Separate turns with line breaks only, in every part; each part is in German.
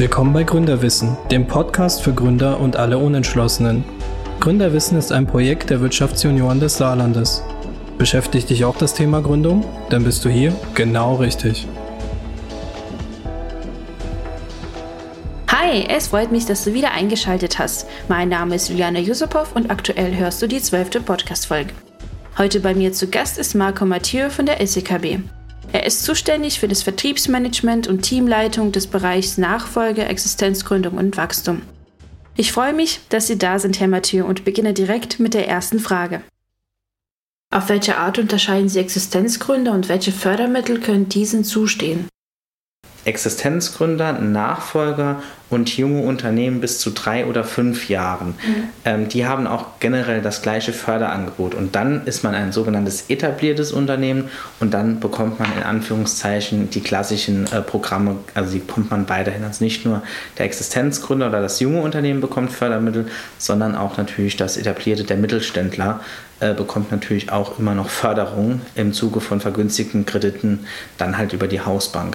Willkommen bei Gründerwissen, dem Podcast für Gründer und alle Unentschlossenen. Gründerwissen ist ein Projekt der Wirtschaftsjunioren des Saarlandes. Beschäftigt dich auch das Thema Gründung? Dann bist du hier genau richtig.
Hi, es freut mich, dass du wieder eingeschaltet hast. Mein Name ist Juliana Yusupov und aktuell hörst du die zwölfte Podcast-Folge. Heute bei mir zu Gast ist Marco Mathieu von der SEKB. Er ist zuständig für das Vertriebsmanagement und Teamleitung des Bereichs Nachfolge, Existenzgründung und Wachstum. Ich freue mich, dass Sie da sind, Herr Mathieu, und beginne direkt mit der ersten Frage. Auf welche Art unterscheiden Sie Existenzgründer und welche Fördermittel können diesen zustehen?
Existenzgründer, Nachfolger und junge Unternehmen bis zu drei oder fünf Jahren. Mhm. Ähm, die haben auch generell das gleiche Förderangebot. Und dann ist man ein sogenanntes etabliertes Unternehmen und dann bekommt man in Anführungszeichen die klassischen äh, Programme, also die bekommt man weiterhin. Also nicht nur der Existenzgründer oder das junge Unternehmen bekommt Fördermittel, sondern auch natürlich das etablierte, der Mittelständler äh, bekommt natürlich auch immer noch Förderung im Zuge von vergünstigten Krediten, dann halt über die Hausbank.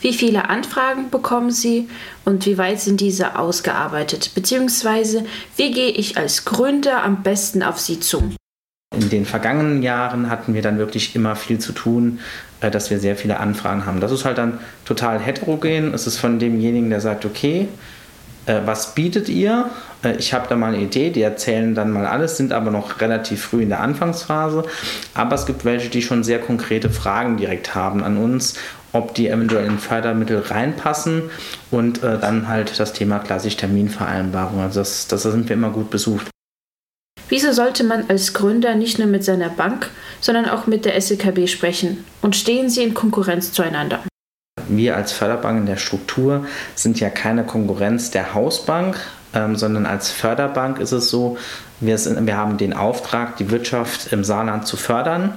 Wie viele Anfragen bekommen Sie und wie weit sind diese ausgearbeitet? Beziehungsweise wie gehe ich als Gründer am besten auf Sie zu?
In den vergangenen Jahren hatten wir dann wirklich immer viel zu tun, äh, dass wir sehr viele Anfragen haben. Das ist halt dann total heterogen. Es ist von demjenigen, der sagt, okay, äh, was bietet ihr? Äh, ich habe da mal eine Idee, die erzählen dann mal alles, sind aber noch relativ früh in der Anfangsphase. Aber es gibt welche, die schon sehr konkrete Fragen direkt haben an uns ob die eventuell in Fördermittel reinpassen und äh, dann halt das Thema klassisch Terminvereinbarung. Also das, das sind wir immer gut besucht.
Wieso sollte man als Gründer nicht nur mit seiner Bank, sondern auch mit der SEKB sprechen? Und stehen sie in Konkurrenz zueinander?
Wir als Förderbank in der Struktur sind ja keine Konkurrenz der Hausbank, ähm, sondern als Förderbank ist es so, wir, sind, wir haben den Auftrag, die Wirtschaft im Saarland zu fördern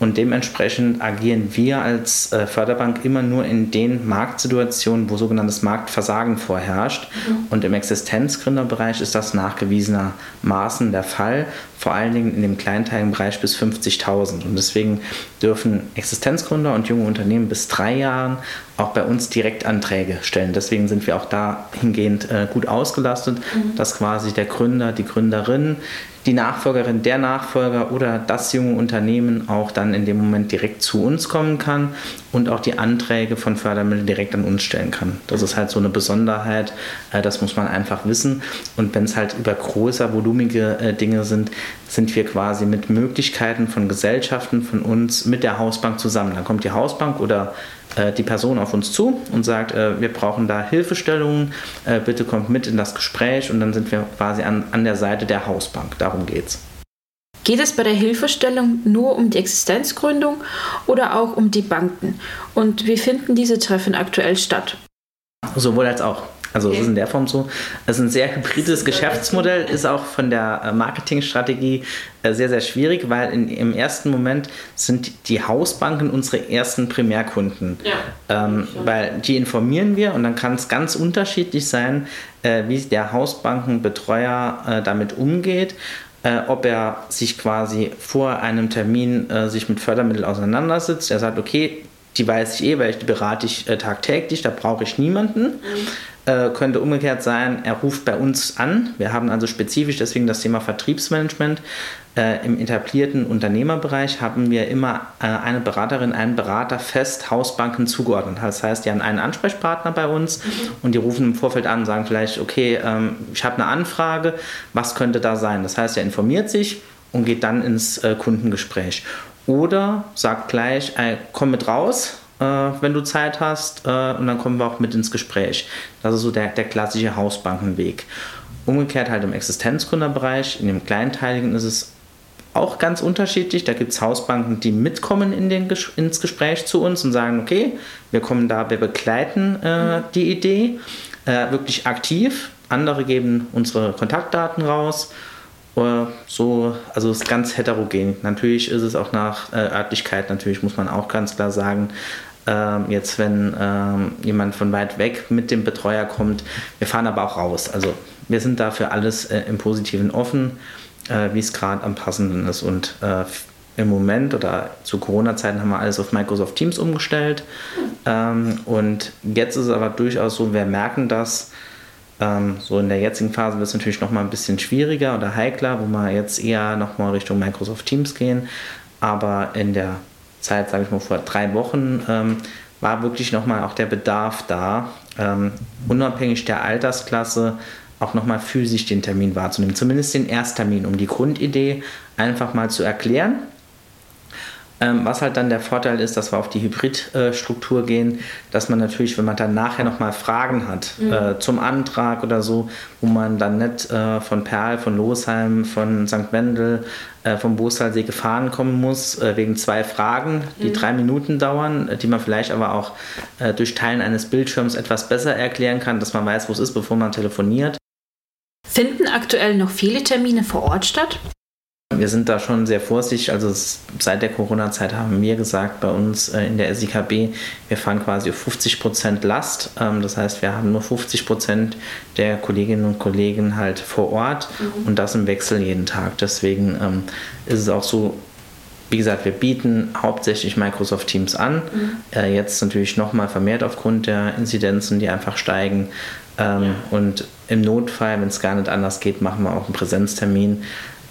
und dementsprechend agieren wir als äh, Förderbank immer nur in den Marktsituationen, wo sogenanntes Marktversagen vorherrscht. Mhm. Und im Existenzgründerbereich ist das nachgewiesenermaßen der Fall, vor allen Dingen in dem kleinteiligen Bereich bis 50.000. Und deswegen dürfen Existenzgründer und junge Unternehmen bis drei Jahren auch bei uns Direktanträge stellen. Deswegen sind wir auch dahingehend äh, gut ausgelastet, mhm. dass quasi der Gründer, die Gründerin die Nachfolgerin, der Nachfolger oder das junge Unternehmen auch dann in dem Moment direkt zu uns kommen kann und auch die Anträge von Fördermitteln direkt an uns stellen kann. Das ist halt so eine Besonderheit, äh, das muss man einfach wissen. Und wenn es halt über größer volumige äh, Dinge sind, sind wir quasi mit Möglichkeiten von Gesellschaften von uns mit der Hausbank zusammen. Dann kommt die Hausbank oder die Person auf uns zu und sagt, äh, wir brauchen da Hilfestellungen, äh, bitte kommt mit in das Gespräch und dann sind wir quasi an, an der Seite der Hausbank. Darum geht's.
Geht es bei der Hilfestellung nur um die Existenzgründung oder auch um die Banken? Und wie finden diese Treffen aktuell statt?
Sowohl als auch. Also okay. es ist in der Form so. Es ist ein sehr hybrides Geschäftsmodell, ist auch von der äh, Marketingstrategie äh, sehr, sehr schwierig, weil in, im ersten Moment sind die Hausbanken unsere ersten Primärkunden. Ja. Ähm, weil die informieren wir und dann kann es ganz unterschiedlich sein, äh, wie der Hausbankenbetreuer äh, damit umgeht. Äh, ob er sich quasi vor einem Termin äh, sich mit Fördermitteln auseinandersetzt. Er sagt, okay, die weiß ich eh, weil ich die berate ich äh, tagtäglich, da brauche ich niemanden. Mhm. Äh, könnte umgekehrt sein, er ruft bei uns an. Wir haben also spezifisch deswegen das Thema Vertriebsmanagement. Äh, Im etablierten Unternehmerbereich haben wir immer äh, eine Beraterin, einen Berater fest Hausbanken zugeordnet. Das heißt, die haben einen Ansprechpartner bei uns mhm. und die rufen im Vorfeld an und sagen vielleicht, okay, ähm, ich habe eine Anfrage, was könnte da sein? Das heißt, er informiert sich und geht dann ins äh, Kundengespräch. Oder sagt gleich, komm mit raus, äh, wenn du Zeit hast, äh, und dann kommen wir auch mit ins Gespräch. Das ist so der, der klassische Hausbankenweg. Umgekehrt halt im Existenzgründerbereich, in dem Kleinteiligen ist es auch ganz unterschiedlich. Da gibt es Hausbanken, die mitkommen in den, ins Gespräch zu uns und sagen, okay, wir kommen da, wir begleiten äh, die Idee äh, wirklich aktiv. Andere geben unsere Kontaktdaten raus so, also es ist ganz heterogen. Natürlich ist es auch nach äh, Örtlichkeit, natürlich muss man auch ganz klar sagen, ähm, jetzt wenn ähm, jemand von weit weg mit dem Betreuer kommt, wir fahren aber auch raus. Also wir sind dafür alles äh, im Positiven offen, äh, wie es gerade am passenden ist. Und äh, im Moment oder zu Corona-Zeiten haben wir alles auf Microsoft Teams umgestellt. Ähm, und jetzt ist es aber durchaus so, wir merken das, ähm, so in der jetzigen Phase wird es natürlich noch mal ein bisschen schwieriger oder heikler, wo wir jetzt eher noch mal Richtung Microsoft Teams gehen. Aber in der Zeit, sage ich mal, vor drei Wochen ähm, war wirklich noch mal auch der Bedarf da, ähm, unabhängig der Altersklasse auch noch mal physisch den Termin wahrzunehmen. Zumindest den Ersttermin, um die Grundidee einfach mal zu erklären was halt dann der Vorteil ist, dass wir auf die Hybridstruktur gehen, dass man natürlich, wenn man dann nachher nochmal Fragen hat mhm. äh, zum Antrag oder so, wo man dann nicht äh, von Perl, von Losheim, von St. Wendel, äh, vom Boostalsee gefahren kommen muss, äh, wegen zwei Fragen, die mhm. drei Minuten dauern, äh, die man vielleicht aber auch äh, durch Teilen eines Bildschirms etwas besser erklären kann, dass man weiß, wo es ist, bevor man telefoniert.
Finden aktuell noch viele Termine vor Ort statt?
Wir sind da schon sehr vorsichtig. Also seit der Corona-Zeit haben wir gesagt, bei uns äh, in der SIKB, wir fahren quasi auf 50 Prozent Last. Ähm, das heißt, wir haben nur 50 Prozent der Kolleginnen und Kollegen halt vor Ort mhm. und das im Wechsel jeden Tag. Deswegen ähm, ist es auch so, wie gesagt, wir bieten hauptsächlich Microsoft Teams an. Mhm. Äh, jetzt natürlich nochmal vermehrt aufgrund der Inzidenzen, die einfach steigen. Ähm, ja. Und im Notfall, wenn es gar nicht anders geht, machen wir auch einen Präsenztermin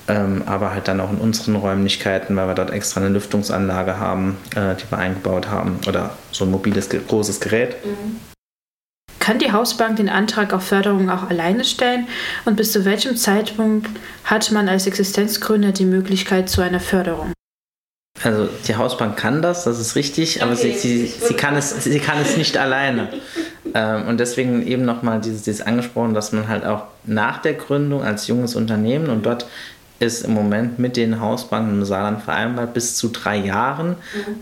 ähm, aber halt dann auch in unseren Räumlichkeiten, weil wir dort extra eine Lüftungsanlage haben, äh, die wir eingebaut haben oder so ein mobiles, großes Gerät. Mhm.
Kann die Hausbank den Antrag auf Förderung auch alleine stellen und bis zu welchem Zeitpunkt hat man als Existenzgründer die Möglichkeit zu einer Förderung?
Also die Hausbank kann das, das ist richtig, okay. aber sie, sie, sie, kann es, sie kann es nicht alleine. Ähm, und deswegen eben nochmal dieses, dieses angesprochen, dass man halt auch nach der Gründung als junges Unternehmen und dort ist im Moment mit den Hausbanken im Saarland vereinbart bis zu drei Jahren. Mhm.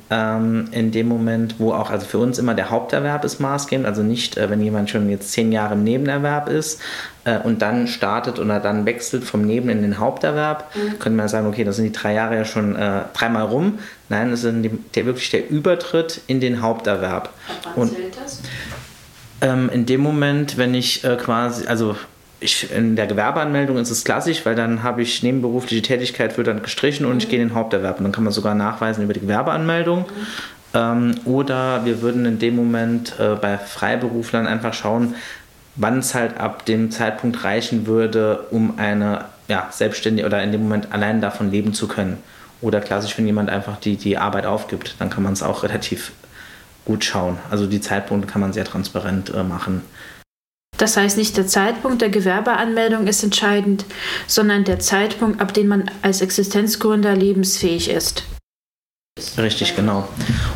Ähm, in dem Moment, wo auch, also für uns immer der Haupterwerb ist maßgebend, also nicht, äh, wenn jemand schon jetzt zehn Jahre im Nebenerwerb ist äh, und dann startet oder dann wechselt vom Neben in den Haupterwerb, mhm. könnte man sagen, okay, das sind die drei Jahre ja schon äh, dreimal rum. Nein, das ist der, wirklich der Übertritt in den Haupterwerb.
Ab wann und, zählt das?
Ähm, in dem Moment, wenn ich äh, quasi, also ich, in der Gewerbeanmeldung ist es klassisch, weil dann habe ich nebenberufliche Tätigkeit wird dann gestrichen und mhm. ich gehe in den Haupterwerb. Und dann kann man sogar nachweisen über die Gewerbeanmeldung. Mhm. Ähm, oder wir würden in dem Moment äh, bei Freiberuflern einfach schauen, wann es halt ab dem Zeitpunkt reichen würde, um eine ja, selbstständige oder in dem Moment allein davon leben zu können. Oder klassisch, wenn jemand einfach die, die Arbeit aufgibt, dann kann man es auch relativ gut schauen. Also die Zeitpunkte kann man sehr transparent äh, machen.
Das heißt, nicht der Zeitpunkt der Gewerbeanmeldung ist entscheidend, sondern der Zeitpunkt, ab dem man als Existenzgründer lebensfähig ist.
Richtig, genau.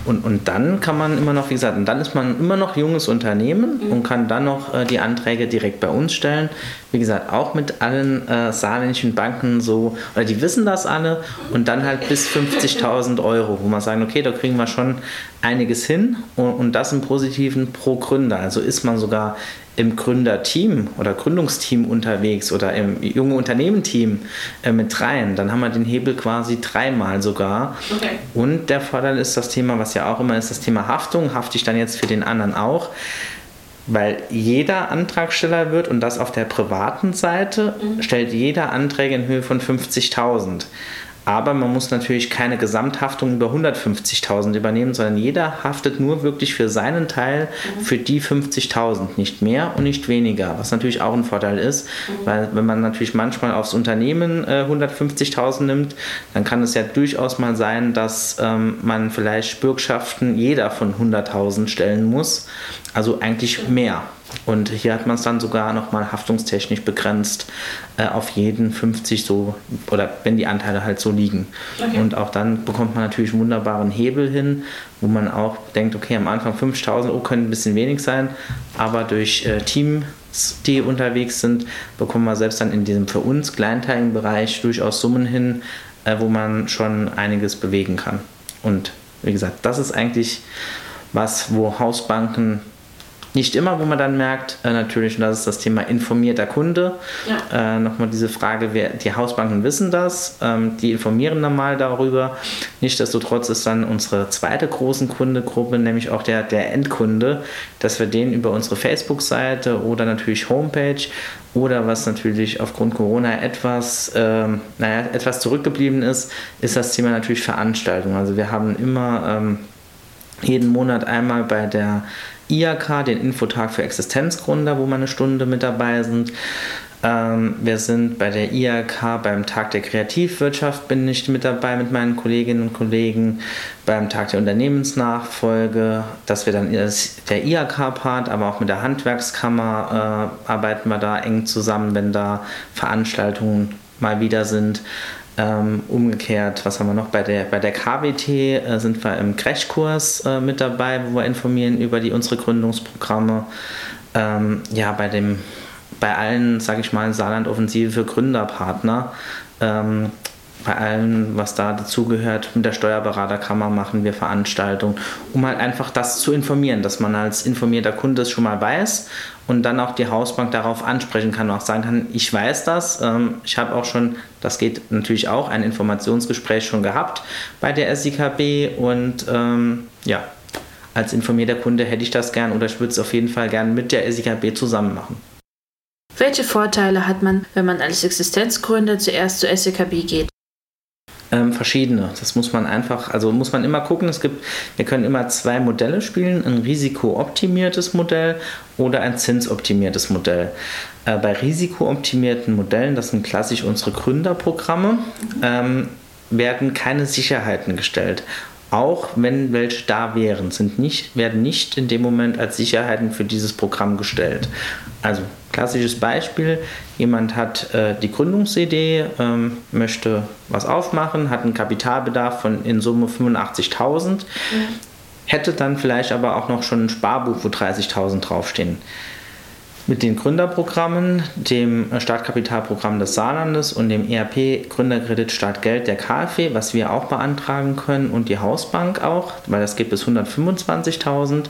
Und, und dann kann man immer noch, wie gesagt, und dann ist man immer noch junges Unternehmen mhm. und kann dann noch äh, die Anträge direkt bei uns stellen. Wie gesagt, auch mit allen äh, saarländischen Banken so, oder die wissen das alle und dann halt bis 50.000 Euro, wo man sagen, okay, da kriegen wir schon einiges hin und, und das im Positiven pro Gründer. Also ist man sogar im Gründerteam oder Gründungsteam unterwegs oder im junge Unternehmen-Team äh, mit rein, dann haben wir den Hebel quasi dreimal sogar. Okay. Und der Vorteil ist das Thema, was ja auch immer ist, das Thema Haftung. Hafte ich dann jetzt für den anderen auch? Weil jeder Antragsteller wird, und das auf der privaten Seite, mhm. stellt jeder Anträge in Höhe von 50.000. Aber man muss natürlich keine Gesamthaftung über 150.000 übernehmen, sondern jeder haftet nur wirklich für seinen Teil für die 50.000, nicht mehr und nicht weniger, was natürlich auch ein Vorteil ist, weil wenn man natürlich manchmal aufs Unternehmen äh, 150.000 nimmt, dann kann es ja durchaus mal sein, dass ähm, man vielleicht Bürgschaften jeder von 100.000 stellen muss, also eigentlich mehr. Und hier hat man es dann sogar nochmal haftungstechnisch begrenzt äh, auf jeden 50 so, oder wenn die Anteile halt so liegen. Okay. Und auch dann bekommt man natürlich einen wunderbaren Hebel hin, wo man auch denkt, okay, am Anfang 5000 Euro können ein bisschen wenig sein, aber durch äh, Teams, die unterwegs sind, bekommen wir selbst dann in diesem für uns kleinteiligen Bereich durchaus Summen hin, äh, wo man schon einiges bewegen kann. Und wie gesagt, das ist eigentlich was, wo Hausbanken nicht immer, wo man dann merkt, äh, natürlich, und das ist das Thema informierter Kunde. Ja. Äh, Nochmal diese Frage, wer, die Hausbanken wissen das, ähm, die informieren dann mal darüber. Nichtsdestotrotz ist dann unsere zweite große Kundegruppe, nämlich auch der, der Endkunde, dass wir den über unsere Facebook-Seite oder natürlich Homepage oder was natürlich aufgrund Corona etwas, ähm, naja, etwas zurückgeblieben ist, ist das Thema natürlich Veranstaltung. Also wir haben immer ähm, jeden Monat einmal bei der IAK, den Infotag für Existenzgründer, wo wir eine Stunde mit dabei sind. Ähm, wir sind bei der IAK beim Tag der Kreativwirtschaft, bin ich mit dabei mit meinen Kolleginnen und Kollegen. Beim Tag der Unternehmensnachfolge, dass wir dann der IAK-Part, aber auch mit der Handwerkskammer äh, arbeiten wir da eng zusammen, wenn da Veranstaltungen mal wieder sind. Ähm, umgekehrt, was haben wir noch? Bei der, bei der KWT äh, sind wir im Crashkurs äh, mit dabei, wo wir informieren über die, unsere Gründungsprogramme. Ähm, ja, bei, dem, bei allen, sage ich mal, Saarland-Offensive für Gründerpartner ähm, bei allem, was da dazugehört, mit der Steuerberaterkammer machen wir Veranstaltungen, um halt einfach das zu informieren, dass man als informierter Kunde es schon mal weiß und dann auch die Hausbank darauf ansprechen kann und auch sagen kann, ich weiß das, ähm, ich habe auch schon, das geht natürlich auch, ein Informationsgespräch schon gehabt bei der SIKB und ähm, ja, als informierter Kunde hätte ich das gern oder ich würde es auf jeden Fall gern mit der SIKB zusammen machen.
Welche Vorteile hat man, wenn man als Existenzgründer zuerst zur SEKB geht?
Ähm, verschiedene. Das muss man einfach, also muss man immer gucken. Es gibt, wir können immer zwei Modelle spielen: ein risikooptimiertes Modell oder ein zinsoptimiertes Modell. Äh, bei risikooptimierten Modellen, das sind klassisch unsere Gründerprogramme, ähm, werden keine Sicherheiten gestellt auch wenn welche da wären, sind nicht, werden nicht in dem Moment als Sicherheiten für dieses Programm gestellt. Also klassisches Beispiel, jemand hat äh, die Gründungsidee, ähm, möchte was aufmachen, hat einen Kapitalbedarf von in Summe 85.000, mhm. hätte dann vielleicht aber auch noch schon ein Sparbuch, wo 30.000 draufstehen mit den Gründerprogrammen, dem Startkapitalprogramm des Saarlandes und dem ERP Gründerkredit Startgeld der KfW, was wir auch beantragen können und die Hausbank auch, weil das geht bis 125.000.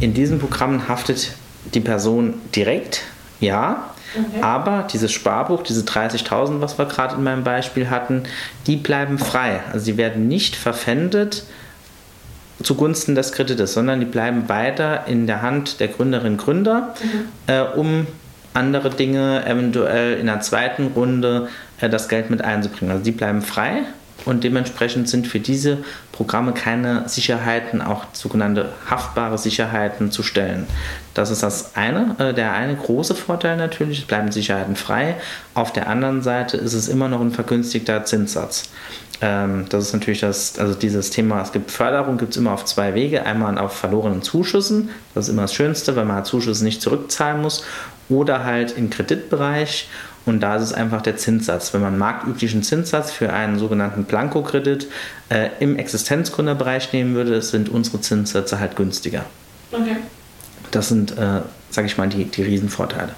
In diesen Programmen haftet die Person direkt, ja, Okay. Aber dieses Sparbuch, diese 30.000, was wir gerade in meinem Beispiel hatten, die bleiben frei. Also sie werden nicht verpfändet zugunsten des Kredites, sondern die bleiben weiter in der Hand der Gründerinnen und Gründer, mhm. äh, um andere Dinge eventuell in der zweiten Runde äh, das Geld mit einzubringen. Also die bleiben frei und dementsprechend sind für diese Programme keine Sicherheiten, auch sogenannte haftbare Sicherheiten zu stellen. Das ist das eine, äh, der eine große Vorteil natürlich, es bleiben Sicherheiten frei. Auf der anderen Seite ist es immer noch ein vergünstigter Zinssatz. Ähm, das ist natürlich das, also dieses Thema, es gibt Förderung, gibt es immer auf zwei Wege. Einmal auf verlorenen Zuschüssen, das ist immer das Schönste, weil man Zuschüsse nicht zurückzahlen muss, oder halt im Kreditbereich. Und da ist es einfach der Zinssatz. Wenn man marktüblichen Zinssatz für einen sogenannten Blankokredit äh, im Existenzgründerbereich nehmen würde, sind unsere Zinssätze halt günstiger. Okay. Das sind, äh, sage ich mal, die, die Riesenvorteile.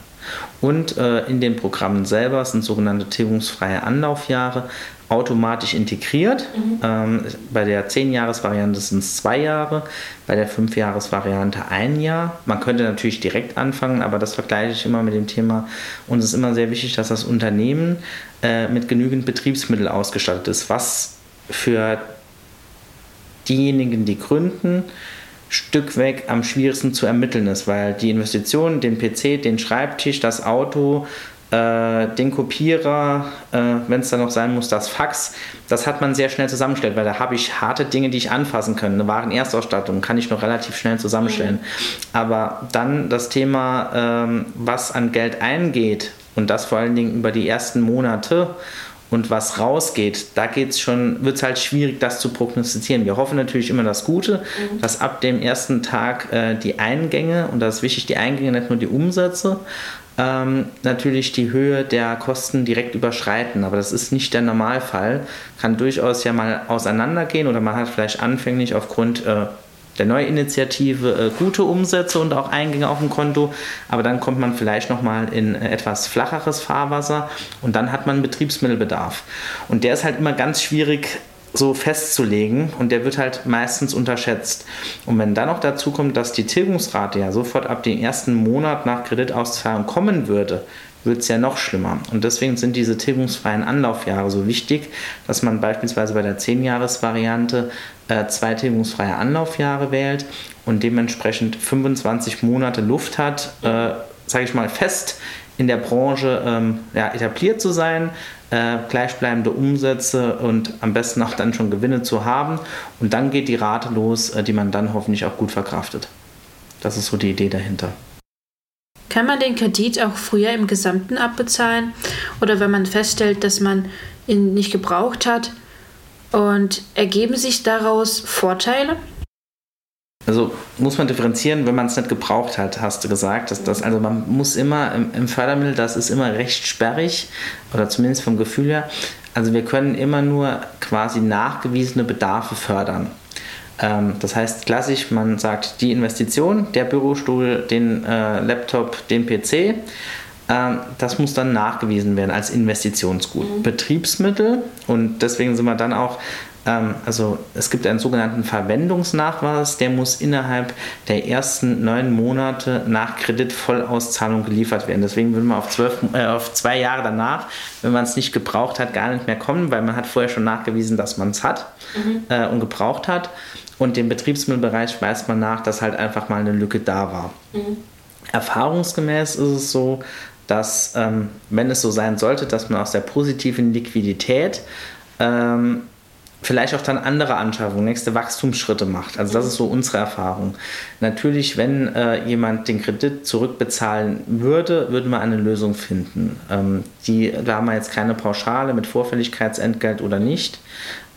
Und äh, in den Programmen selber sind sogenannte tilgungsfreie Anlaufjahre automatisch integriert. Mhm. Ähm, bei der 10-Jahres-Variante sind es zwei Jahre, bei der 5-Jahres-Variante ein Jahr. Man könnte natürlich direkt anfangen, aber das vergleiche ich immer mit dem Thema. Und es ist immer sehr wichtig, dass das Unternehmen äh, mit genügend Betriebsmittel ausgestattet ist, was für diejenigen, die gründen, Stück weg am schwierigsten zu ermitteln ist, weil die Investitionen, den PC, den Schreibtisch, das Auto, äh, den Kopierer, äh, wenn es dann noch sein muss, das Fax, das hat man sehr schnell zusammengestellt, weil da habe ich harte Dinge, die ich anfassen kann. Eine Warenerstausstattung kann ich noch relativ schnell zusammenstellen. Mhm. Aber dann das Thema, ähm, was an Geld eingeht und das vor allen Dingen über die ersten Monate und was rausgeht, da geht's schon, wird es halt schwierig, das zu prognostizieren. Wir hoffen natürlich immer das Gute, mhm. dass ab dem ersten Tag äh, die Eingänge, und das ist wichtig, die Eingänge, nicht nur die Umsätze, ähm, natürlich die Höhe der Kosten direkt überschreiten. Aber das ist nicht der Normalfall. Kann durchaus ja mal auseinandergehen oder man hat vielleicht anfänglich aufgrund äh, der Neuinitiative äh, gute Umsätze und auch Eingänge auf dem Konto, aber dann kommt man vielleicht nochmal in äh, etwas flacheres Fahrwasser und dann hat man Betriebsmittelbedarf. Und der ist halt immer ganz schwierig so festzulegen und der wird halt meistens unterschätzt. Und wenn dann noch dazu kommt, dass die Tilgungsrate ja sofort ab dem ersten Monat nach Kreditauszahlung kommen würde, wird es ja noch schlimmer. Und deswegen sind diese tilgungsfreien Anlaufjahre so wichtig, dass man beispielsweise bei der 10-Jahres-Variante äh, zwei tilgungsfreie Anlaufjahre wählt und dementsprechend 25 Monate Luft hat, äh, sage ich mal, fest in der Branche ähm, ja, etabliert zu sein, äh, gleichbleibende Umsätze und am besten auch dann schon Gewinne zu haben. Und dann geht die Rate los, äh, die man dann hoffentlich auch gut verkraftet. Das ist so die Idee dahinter.
Kann man den Kredit auch früher im Gesamten abbezahlen? Oder wenn man feststellt, dass man ihn nicht gebraucht hat? Und ergeben sich daraus Vorteile?
Also muss man differenzieren, wenn man es nicht gebraucht hat, hast du gesagt. Dass das, also man muss immer im, im Fördermittel, das ist immer recht sperrig, oder zumindest vom Gefühl her. Also wir können immer nur quasi nachgewiesene Bedarfe fördern. Ähm, das heißt klassisch, man sagt die Investition, der Bürostuhl, den äh, Laptop, den PC. Ähm, das muss dann nachgewiesen werden als Investitionsgut. Mhm. Betriebsmittel und deswegen sind wir dann auch ähm, also es gibt einen sogenannten Verwendungsnachweis, der muss innerhalb der ersten neun Monate nach Kreditvollauszahlung geliefert werden. Deswegen würde man auf, zwölf, äh, auf zwei Jahre danach, wenn man es nicht gebraucht hat, gar nicht mehr kommen, weil man hat vorher schon nachgewiesen, dass man es hat mhm. äh, und gebraucht hat. Und dem Betriebsmittelbereich weist man nach, dass halt einfach mal eine Lücke da war. Mhm. Erfahrungsgemäß ist es so, dass ähm, wenn es so sein sollte, dass man aus der positiven Liquidität ähm, vielleicht auch dann andere Anschaffungen, nächste Wachstumsschritte macht. Also das ist so unsere Erfahrung. Natürlich, wenn äh, jemand den Kredit zurückbezahlen würde, würde man eine Lösung finden. Ähm, die, da haben wir jetzt keine Pauschale mit Vorfälligkeitsentgelt oder nicht.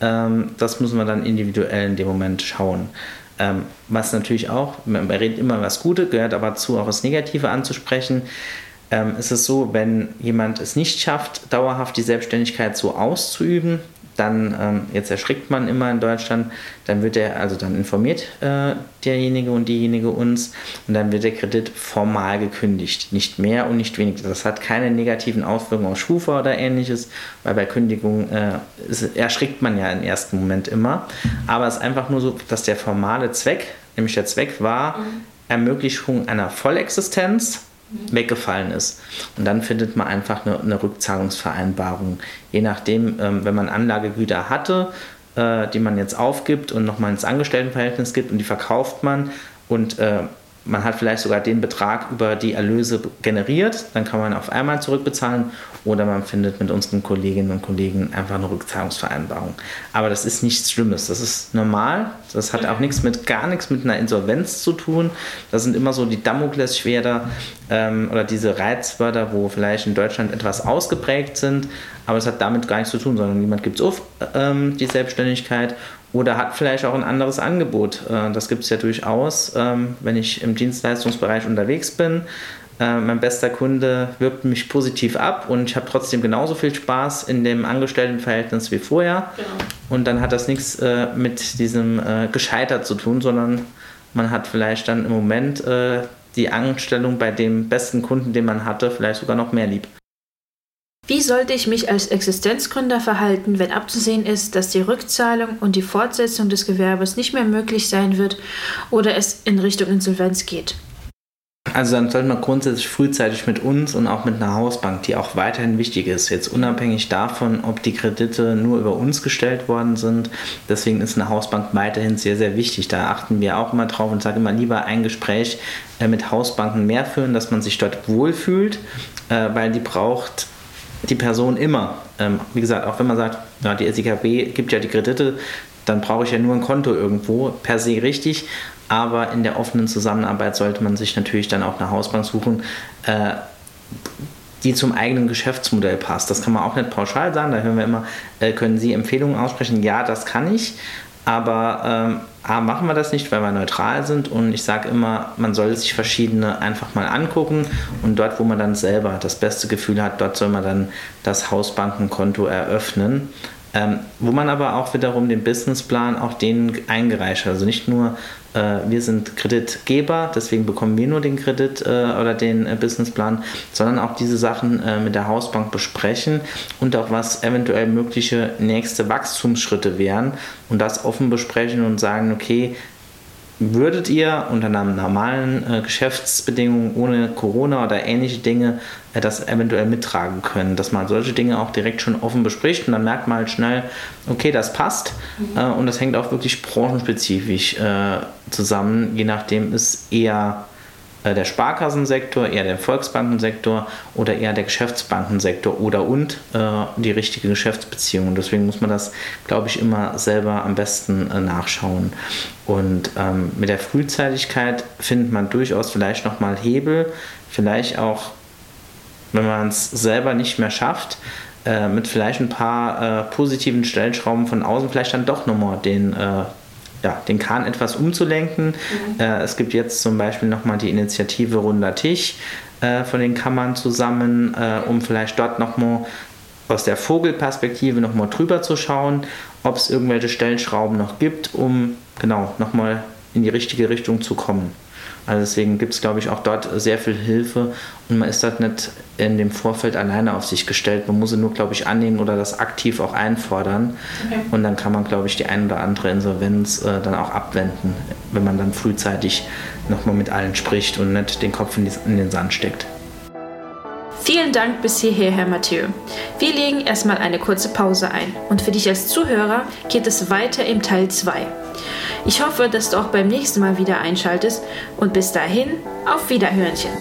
Ähm, das müssen wir dann individuell in dem Moment schauen. Ähm, was natürlich auch, man redet immer was Gute, gehört aber zu, auch das Negative anzusprechen. Ähm, ist es so, wenn jemand es nicht schafft, dauerhaft die Selbstständigkeit so auszuüben, dann, ähm, jetzt erschrickt man immer in Deutschland, dann wird er, also dann informiert äh, derjenige und diejenige uns und dann wird der Kredit formal gekündigt. Nicht mehr und nicht weniger. Das hat keine negativen Auswirkungen auf Schufa oder ähnliches, weil bei Kündigung äh, ist, erschrickt man ja im ersten Moment immer. Aber es ist einfach nur so, dass der formale Zweck, nämlich der Zweck war, mhm. Ermöglichung einer Vollexistenz weggefallen ist. Und dann findet man einfach eine, eine Rückzahlungsvereinbarung. Je nachdem, ähm, wenn man Anlagegüter hatte, äh, die man jetzt aufgibt und nochmal ins Angestelltenverhältnis gibt und die verkauft man und äh, man hat vielleicht sogar den Betrag über die Erlöse generiert, dann kann man auf einmal zurückbezahlen. Oder man findet mit unseren Kolleginnen und Kollegen einfach eine Rückzahlungsvereinbarung. Aber das ist nichts Schlimmes, das ist normal, das hat auch nichts mit gar nichts mit einer Insolvenz zu tun. Das sind immer so die Damoklesschwerter ähm, oder diese Reizwörter, wo vielleicht in Deutschland etwas ausgeprägt sind, aber es hat damit gar nichts zu tun, sondern jemand gibt es auf, ähm, die Selbstständigkeit oder hat vielleicht auch ein anderes Angebot. Äh, das gibt es ja durchaus, ähm, wenn ich im Dienstleistungsbereich unterwegs bin. Äh, mein bester Kunde wirbt mich positiv ab und ich habe trotzdem genauso viel Spaß in dem Angestelltenverhältnis wie vorher. Genau. Und dann hat das nichts äh, mit diesem Gescheitert zu tun, sondern man hat vielleicht dann im Moment die Anstellung bei dem besten Kunden, den man hatte, vielleicht sogar noch mehr lieb.
Wie sollte ich mich als Existenzgründer verhalten, wenn abzusehen ist, dass die Rückzahlung und die Fortsetzung des Gewerbes nicht mehr möglich sein wird oder es in Richtung Insolvenz geht?
Also dann sollte man grundsätzlich frühzeitig mit uns und auch mit einer Hausbank, die auch weiterhin wichtig ist, jetzt unabhängig davon, ob die Kredite nur über uns gestellt worden sind. Deswegen ist eine Hausbank weiterhin sehr, sehr wichtig. Da achten wir auch immer drauf und sagen immer lieber ein Gespräch äh, mit Hausbanken mehr führen, dass man sich dort wohlfühlt, äh, weil die braucht die Person immer. Ähm, wie gesagt, auch wenn man sagt, ja, die SIKB gibt ja die Kredite, dann brauche ich ja nur ein Konto irgendwo, per se richtig. Aber in der offenen Zusammenarbeit sollte man sich natürlich dann auch eine Hausbank suchen, äh, die zum eigenen Geschäftsmodell passt. Das kann man auch nicht pauschal sagen. Da hören wir immer, äh, können Sie Empfehlungen aussprechen? Ja, das kann ich. Aber ähm, A, machen wir das nicht, weil wir neutral sind und ich sage immer, man soll sich verschiedene einfach mal angucken und dort, wo man dann selber das beste Gefühl hat, dort soll man dann das Hausbankenkonto eröffnen. Ähm, wo man aber auch wiederum den Businessplan auch denen eingereicht hat. Also nicht nur äh, wir sind Kreditgeber, deswegen bekommen wir nur den Kredit äh, oder den äh, Businessplan, sondern auch diese Sachen äh, mit der Hausbank besprechen und auch was eventuell mögliche nächste Wachstumsschritte wären und das offen besprechen und sagen, okay, Würdet ihr unter normalen äh, Geschäftsbedingungen ohne Corona oder ähnliche Dinge äh, das eventuell mittragen können? Dass man solche Dinge auch direkt schon offen bespricht und dann merkt man halt schnell, okay, das passt mhm. äh, und das hängt auch wirklich branchenspezifisch äh, zusammen. Je nachdem ist eher der Sparkassensektor, eher der Volksbankensektor oder eher der Geschäftsbankensektor oder und äh, die richtige Geschäftsbeziehung. Deswegen muss man das, glaube ich, immer selber am besten äh, nachschauen. Und ähm, mit der Frühzeitigkeit findet man durchaus vielleicht nochmal Hebel, vielleicht auch, wenn man es selber nicht mehr schafft, äh, mit vielleicht ein paar äh, positiven Stellschrauben von außen vielleicht dann doch nochmal den äh, ja, den Kahn etwas umzulenken. Mhm. Äh, es gibt jetzt zum Beispiel nochmal die Initiative Runder Tisch äh, von den Kammern zusammen, äh, um vielleicht dort nochmal aus der Vogelperspektive nochmal drüber zu schauen, ob es irgendwelche Stellschrauben noch gibt, um genau nochmal in die richtige Richtung zu kommen. Also deswegen gibt es, glaube ich, auch dort sehr viel Hilfe und man ist dort nicht in dem Vorfeld alleine auf sich gestellt. Man muss sie nur, glaube ich, annehmen oder das aktiv auch einfordern. Okay. Und dann kann man, glaube ich, die ein oder andere Insolvenz äh, dann auch abwenden, wenn man dann frühzeitig nochmal mit allen spricht und nicht den Kopf in, die, in den Sand steckt.
Vielen Dank bis hierher, Herr Mathieu. Wir legen erstmal eine kurze Pause ein und für dich als Zuhörer geht es weiter im Teil 2. Ich hoffe, dass du auch beim nächsten Mal wieder einschaltest und bis dahin auf Wiederhörnchen.